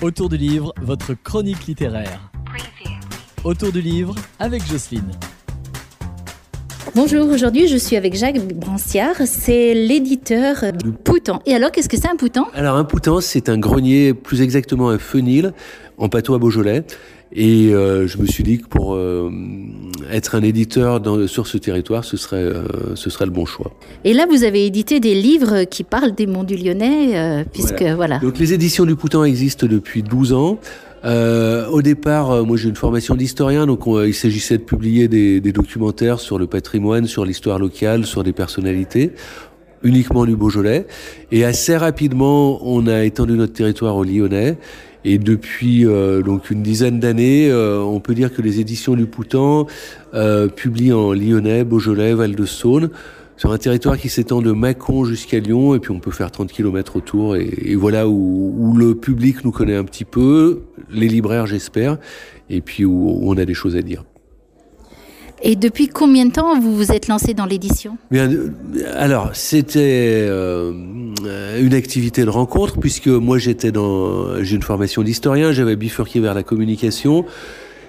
Autour du livre, votre chronique littéraire. Autour du livre avec Jocelyne. Bonjour, aujourd'hui je suis avec Jacques Branciard, c'est l'éditeur du Poutan. Et alors qu'est-ce que c'est un Poutan? Alors un Poutan c'est un grenier, plus exactement un fenil en patois beaujolais. Et euh, je me suis dit que pour euh, être un éditeur dans, sur ce territoire, ce serait, euh, ce serait le bon choix. Et là, vous avez édité des livres qui parlent des Monts du Lyonnais, puisque voilà. voilà. Donc les éditions du Poutan existent depuis 12 ans. Euh, au départ, moi j'ai une formation d'historien, donc il s'agissait de publier des, des, documentaires sur le patrimoine, sur l'histoire locale, sur des personnalités, uniquement du Beaujolais. Et assez rapidement, on a étendu notre territoire au Lyonnais. Et depuis euh, donc une dizaine d'années, euh, on peut dire que les éditions du Poutan euh, publient en Lyonnais, Beaujolais, Val-de-Saône, sur un territoire qui s'étend de Mâcon jusqu'à Lyon, et puis on peut faire 30 km autour, et, voilà où, où, le public nous connaît un petit peu, les libraires j'espère, et puis où on a des choses à dire. Et depuis combien de temps vous vous êtes lancé dans l'édition? Bien, alors c'était euh, une activité de rencontre puisque moi j'étais dans, j'ai une formation d'historien, j'avais bifurqué vers la communication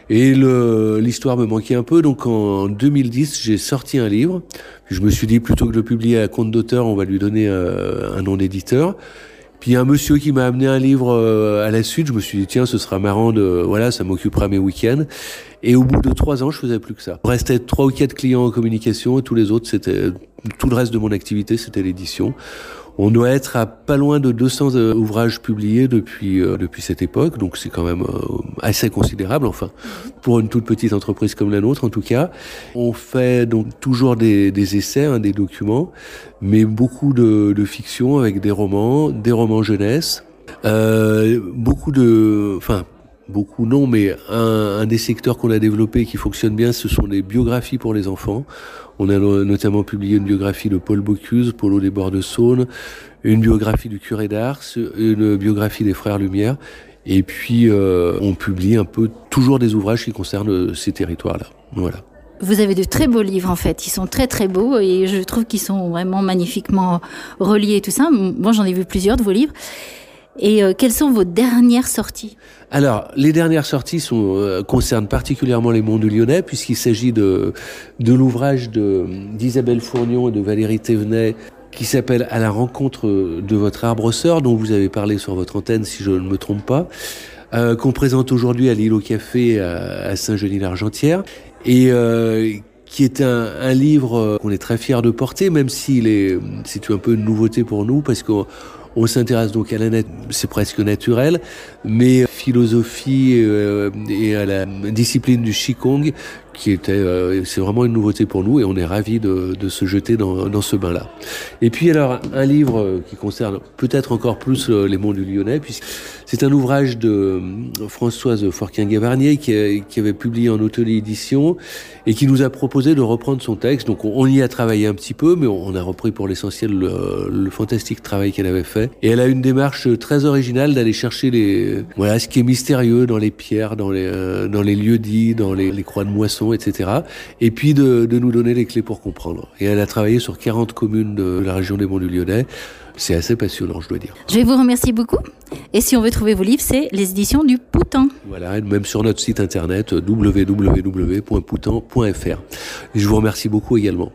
et l'histoire me manquait un peu. Donc en 2010, j'ai sorti un livre. Je me suis dit plutôt que de le publier à compte d'auteur, on va lui donner euh, un nom d'éditeur. Puis un monsieur qui m'a amené un livre euh, à la suite, je me suis dit tiens ce sera marrant de voilà ça m'occupera mes week-ends. Et au bout de trois ans je faisais plus que ça. Restait trois ou quatre clients en communication et tous les autres c'était tout le reste de mon activité c'était l'édition. On doit être à pas loin de 200 euh, ouvrages publiés depuis euh, depuis cette époque, donc c'est quand même euh, assez considérable. Enfin, pour une toute petite entreprise comme la nôtre, en tout cas, on fait donc toujours des, essais, hein, des documents, mais beaucoup de, de, fiction avec des romans, des romans jeunesse, beaucoup de, enfin beaucoup non, mais un, des secteurs qu'on a développé qui fonctionne bien, ce sont les biographies pour les enfants. On a notamment publié une biographie de Paul Bocuse, Polo des bords de Saône, une biographie du curé d'Ars, une biographie des frères Lumière, et puis euh, on publie un peu toujours des ouvrages qui concernent ces territoires-là. Voilà. Vous avez de très beaux livres en fait, ils sont très très beaux et je trouve qu'ils sont vraiment magnifiquement reliés et tout ça. Moi j'en ai vu plusieurs de vos livres. Et euh, quelles sont vos dernières sorties? Alors, les dernières sorties euh, concernent particulièrement les du Lyonnais, puisqu'il s'agit de, l'ouvrage d'Isabelle Fournion et de Valérie Thévenet qui s'appelle À la rencontre de votre arbre sœur, dont vous avez parlé sur votre antenne, si je ne me trompe pas, euh, qu'on présente aujourd'hui à l'île au Café à, Saint-Genis-l'Argentière, et qui est un, un livre qu'on est très fier de porter, même s'il est, c'est un peu une nouveauté pour nous, parce qu'on on s'intéresse donc à la net, c'est presque naturel, mais philosophie euh, et à la discipline du Qigong, qui était, euh, c'est vraiment une nouveauté pour nous et on est ravis de, se jeter dans, ce bain-là. Et puis alors un livre qui concerne peut-être encore plus les monts du Lyonnais, puisque c'est un ouvrage de Françoise Forquin-Gavarnier qui, avait publié en Hôtelier Édition et qui nous a proposé de reprendre son texte. Donc on, y a travaillé un petit peu, mais on a repris pour l'essentiel le, fantastique travail qu'elle avait fait. Et elle a une démarche très originale d'aller chercher les, voilà, ce qui est mystérieux dans les pierres, dans les, euh, dans les lieux dits, dans les, les croix de moisson, etc. Et puis de, de, nous donner les clés pour comprendre. Et elle a travaillé sur 40 communes de la région des Monts du Lyonnais. C'est assez passionnant, je dois dire. Je vais vous remercier beaucoup. Et si on veut trouver vos livres, c'est les éditions du Poutan. Voilà, et même sur notre site internet www.poutan.fr. Je vous remercie beaucoup également.